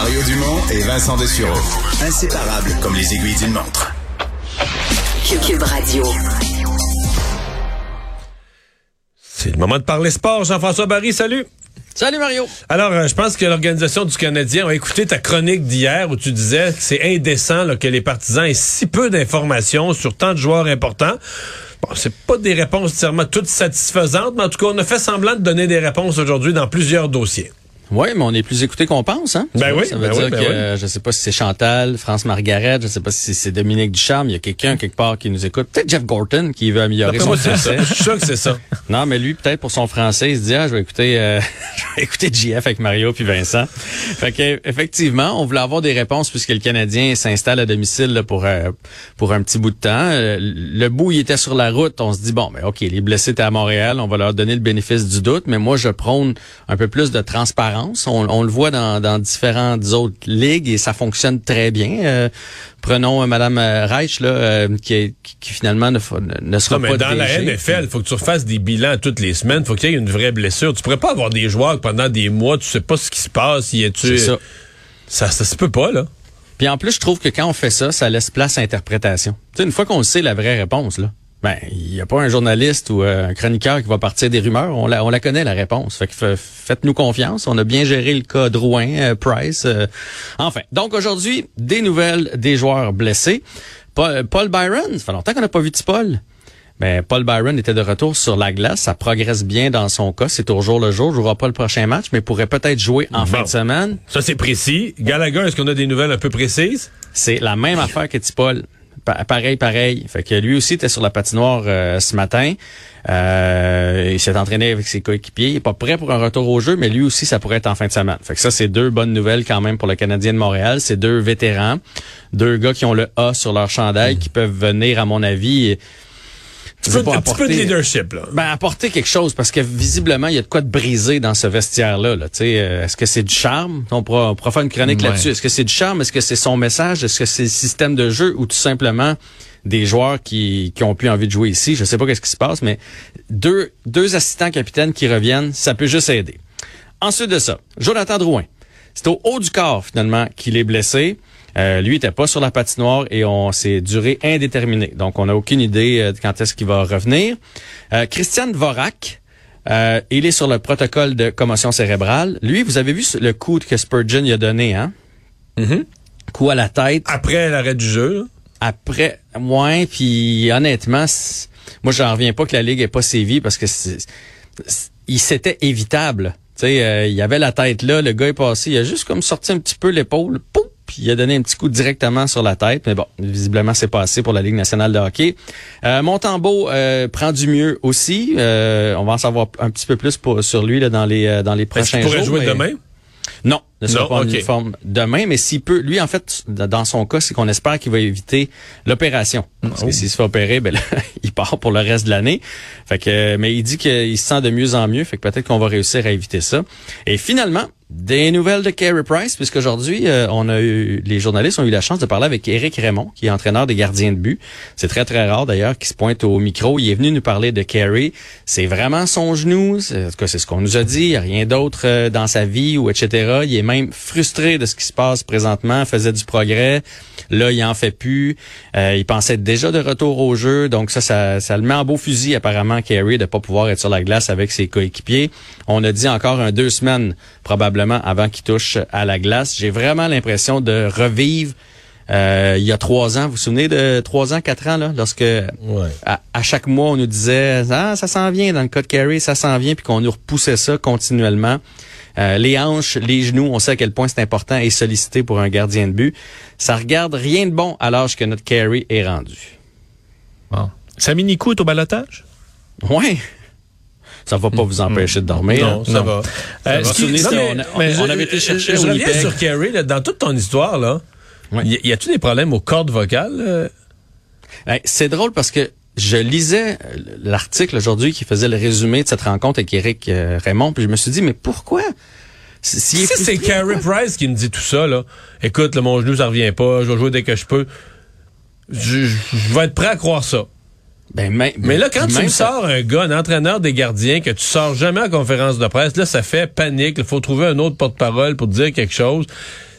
Mario Dumont et Vincent Dessureau. Inséparables comme les aiguilles d'une montre. Cube Radio. C'est le moment de parler sport. Jean-François Barry, salut. Salut Mario. Alors, euh, je pense que l'Organisation du Canadien a écouté ta chronique d'hier où tu disais que c'est indécent là, que les partisans aient si peu d'informations sur tant de joueurs importants. Bon, c'est pas des réponses entièrement toutes satisfaisantes, mais en tout cas, on a fait semblant de donner des réponses aujourd'hui dans plusieurs dossiers. Oui, mais on est plus écouté qu'on pense, hein? Ben oui, Ça veut ben dire oui, ben que oui. euh, je sais pas si c'est Chantal, France Margaret, je sais pas si c'est Dominique Ducharme, il y a quelqu'un quelque part qui nous écoute. Peut-être Jeff Gorton qui veut améliorer son moi, c'est ça. français. Je suis sûr que c'est ça. Non, mais lui, peut-être pour son français, il se dit, ah, je vais écouter, euh, je vais écouter JF avec Mario puis Vincent. Fait que, effectivement, on voulait avoir des réponses puisque le Canadien s'installe à domicile là, pour, euh, pour un petit bout de temps. Euh, le bout, il était sur la route. On se dit, bon, mais OK, les blessés étaient à Montréal. On va leur donner le bénéfice du doute. Mais moi, je prône un peu plus de transparence. On, on le voit dans, dans différentes autres ligues et ça fonctionne très bien. Euh, prenons euh, Madame euh, Reich, là, euh, qui, est- qui, qui finalement ne, ne, sera Non, mais pas dans la. NFL, il faut que tu refasses des bilans toutes les semaines. faut qu'il y ait une vraie blessure. Tu pourrais pas avoir des joueurs que pendant des mois, tu sais pas ce qui se passe. Y est-tu... C'est ça. Ça, ça se peut pas, là. Puis en plus, je trouve que quand on fait ça, ça laisse place à interprétation. Tu sais, une fois qu'on sait la vraie réponse, là, ben, il n'y a pas un journaliste ou euh, un chroniqueur qui va partir des rumeurs. On la, on la connaît, la réponse. Fait que fa- faites-nous confiance. On a bien géré le cas Drouin, euh, Price. euh. enfin, donc aujourd'hui, des nouvelles des joueurs blessés. Paul, Paul Byron, ça fait longtemps qu'on n'a pas vu de Paul. Ben, Paul Byron était de retour sur la glace. Ça progresse bien dans son cas. C'est au jour le jour. Je jouera pas le prochain match, mais pourrait peut-être jouer en fin de semaine. Ça, c'est précis. Gallagher, est-ce qu'on a des nouvelles un peu précises? C'est la même affaire que Tipol. Pa- pareil, pareil. Fait que lui aussi était sur la patinoire euh, ce matin. Euh, il s'est entraîné avec ses coéquipiers. Il est pas prêt pour un retour au jeu, mais lui aussi, ça pourrait être en fin de semaine. Fait que ça, c'est deux bonnes nouvelles quand même pour le Canadien de Montréal. C'est deux vétérans, deux gars qui ont le A sur leur chandail, qui peuvent venir, à mon avis, petit peu, un petit peu de leadership, là. ben, apporter quelque chose parce que visiblement, il y a de quoi de briser dans ce vestiaire-là. Là. Euh, Est-ce que c'est du charme? On pourra, on pourra faire une chronique Ouais. là-dessus. Est-ce que c'est du charme? Est-ce que c'est son message? Est-ce que c'est le système de jeu ou tout simplement des joueurs qui, qui ont plus envie de jouer ici? Je sais pas qu'est-ce qui se passe, mais deux, deux assistants capitaines qui reviennent, ça peut juste aider. Ensuite de ça, Jonathan Drouin. C'est au haut du corps, finalement, qu'il est blessé. Euh, lui était pas sur la patinoire et on s'est duré indéterminé. Donc, on n'a aucune idée euh, de quand est-ce qu'il va revenir. Euh, Christian Dvorak, euh, il est sur le protocole de commotion cérébrale. Lui, vous avez vu le coup que Spurgeon lui a donné, hein? Mhm. Coup à la tête. Après l'arrêt du jeu, là. Après, ouais, puis honnêtement, moi, j'en reviens pas que la Ligue ait pas sévi parce que il s'était évitable. Tu sais, euh, il avait la tête là, le gars est passé, il a juste comme sorti un petit peu l'épaule, puis il a donné un petit coup directement sur la tête. Mais bon, visiblement, c'est pas assez pour la Ligue nationale de hockey. Euh, Montembeau euh, prend du mieux aussi. Euh, on va en savoir un petit peu plus pour, sur lui là, dans les euh, dans les Est-ce prochains qu'il jours. pourrait jouer mais- demain? non, ne sera Non, pas en uniforme demain, mais s'il peut, lui en fait, dans son cas, c'est qu'on espère qu'il va éviter l'opération. Parce Oh. que s'il se fait opérer, ben là, il part pour le reste de l'année. Fait que, mais il dit qu'il se sent de mieux en mieux, fait que peut-être qu'on va réussir à éviter ça. Et finalement, des nouvelles de Carey Price, puisqu'aujourd'hui, euh, on a eu, les journalistes ont eu la chance de parler avec Éric Raymond, qui est entraîneur des gardiens de but. C'est très, très rare d'ailleurs qu'il se pointe au micro. Il est venu nous parler de Carey. C'est vraiment son genou. En tout cas, c'est ce qu'on nous a dit. Il n'y a rien d'autre euh, dans sa vie ou etc. Il est même frustré de ce qui se passe présentement. Faisait du progrès. Là, il en fait plus. Euh, il pensait déjà de retour au jeu. Donc ça, ça, ça le met en beau fusil apparemment, Carey, de pas pouvoir être sur la glace avec ses coéquipiers. On a dit encore un deux semaines probablement avant qu'il touche à la glace. J'ai vraiment l'impression de revivre euh, il y a trois ans. Vous vous souvenez de trois ans, quatre ans, là, lorsque à, à chaque mois, on nous disait Ah, ça s'en vient dans le cas de Carey, ça s'en vient, puis qu'on nous repoussait ça continuellement. Euh, les hanches, les genoux, on sait à quel point c'est important et sollicité pour un gardien de but. Ça regarde rien de bon à l'âge que notre Carey est rendu. Bon. Sami Nikou est au balotage? Ouais. Ça va pas vous empêcher de dormir. Non, ça va. Euh, on- avait été chercher Je reviens sur là, dans toute ton histoire, là. Y, a-tu des problèmes aux cordes vocales? euh? C'est drôle parce que je lisais euh, l'article aujourd'hui qui faisait le résumé de cette rencontre avec euh, Raymond, puis je me suis dit, mais pourquoi? Si, Si c'est Carey Price qui me dit tout ça, là, écoute, là, mon genou, ça revient pas, je vais jouer dès que je peux. Je, je- je vais être prêt à croire ça. Ben, même- Mais là, quand tu me sors un gars, un entraîneur des gardiens, que tu sors jamais en conférence de presse, là, ça fait panique. Il faut trouver un autre porte-parole pour dire quelque chose.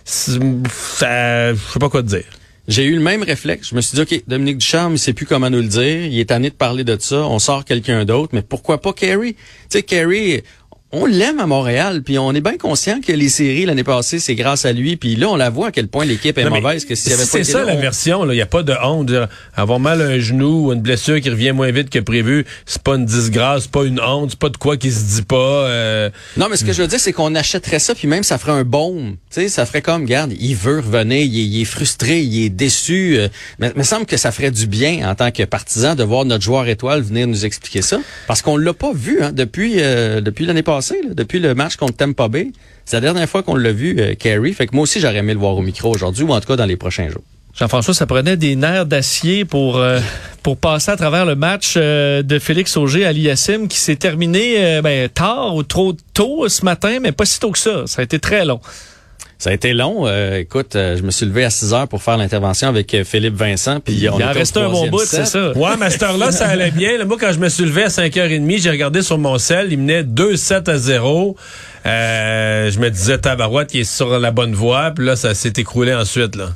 ça, je sais pas quoi te dire. J'ai eu le même réflexe. Je me suis dit, OK, Dominique Ducharme, il sait plus comment nous le dire. Il est tanné de parler de ça. On sort quelqu'un d'autre. Mais pourquoi pas Carey? Tu sais, Carey, on l'aime à Montréal. Puis on est bien conscient que les séries l'année passée, c'est grâce à lui. Puis là, on la voit à quel point l'équipe est Non, mauvaise. Que s'il y avait pas c'est ça là, la on- version. Il n'y a pas de honte. dire, Avoir mal à un genou ou une blessure qui revient moins vite que prévu, c'est pas une disgrâce, c'est pas une honte, c'est pas de quoi qui se dit pas. euh, Non, mais ce que je veux dire, c'est qu'on achèterait ça, puis même ça ferait un baume. Tu sais, ça ferait comme, regarde, il veut revenir, il est, il est frustré, il est déçu. euh, mais il me semble que ça ferait du bien en tant que partisan de voir notre joueur étoile venir nous expliquer ça, parce qu'on l'a pas vu hein, depuis euh, depuis l'année passée, depuis le match contre Tampa Bay. C'est la dernière fois qu'on l'a vu, euh. Fait que moi aussi, j'aurais aimé le voir au micro aujourd'hui, ou en tout cas dans les prochains jours. Jean-François, ça prenait des nerfs d'acier pour euh, pour passer à travers le match euh, de Félix Auger à l'IASIM qui s'est terminé euh, ben, tard ou trop tôt ce matin, mais pas si tôt que ça. Ça a été très long. Ça a été long. euh, écoute, euh, je me suis levé à 6 heures pour faire l'intervention avec euh, Philippe Vincent. Puis Il on en était au restait un bon bout, c'est ça. Ouais, mais à cette heure-là, ça allait bien. Là, moi, quand je me suis levé à 5h30, j'ai regardé sur mon sel, il menait 2-7 à 0. Euh, je me disais, Tabarouette, il est sur la bonne voie. Puis là, ça s'est écroulé ensuite. là.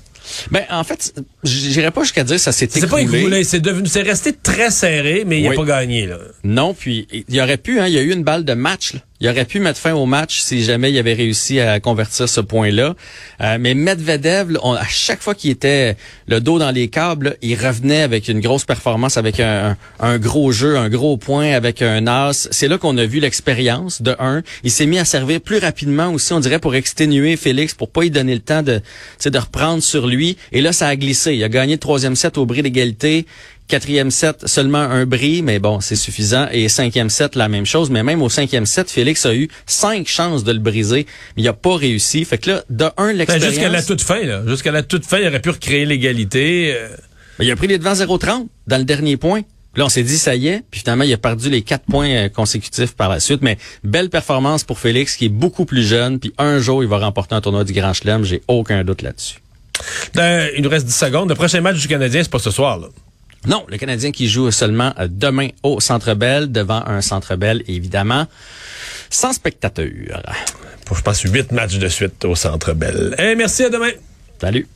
Ben, en fait, j'irais pas jusqu'à dire ça s'est C'est pas écroulé. écroulé, c'est devenu, c'est resté très serré, mais il Oui. a pas gagné. Là. Non, puis il y aurait pu, hein, il y a eu une balle de match. là. Il aurait pu mettre fin au match si jamais il avait réussi à convertir ce point-là. Euh, mais Medvedev, à chaque fois qu'il était le dos dans les câbles, il revenait avec une grosse performance, avec un, gros jeu, un gros point, avec un as. C'est là qu'on a vu l'expérience de un. Il s'est mis à servir plus rapidement aussi, on dirait, pour exténuer Félix, pour pas lui donner le temps de, de reprendre sur lui. Et là, ça a glissé. Il a gagné le troisième set au bris d'égalité. Quatrième set, seulement un bris, mais bon, c'est suffisant. Et cinquième set, la même chose. Mais même au cinquième set, Félix a eu cinq chances de le briser, mais il a pas réussi. Fait que là, de un, Ben, l'expérience... jusqu'à la toute fin, là. Jusqu'à la toute fin, il aurait pu recréer l'égalité. euh. Ben, il a pris les devants 0-30 dans le dernier point. Là, on s'est dit, ça y est. Puis finalement, il a perdu les quatre points euh, consécutifs par la suite. Mais belle performance pour Félix, qui est beaucoup plus jeune. Puis un jour, il va remporter un tournoi du Grand Chelem. J'ai aucun doute là-dessus. Euh, il nous reste 10 secondes. Le prochain match du Canadien, c'est pas ce soir. Là. Non, le Canadien qui joue seulement euh, demain au Centre Bell, devant un Centre Bell, évidemment, sans spectateurs. Pour, je pense, 8 matchs de suite au Centre Bell. Eh, merci, à demain. Salut.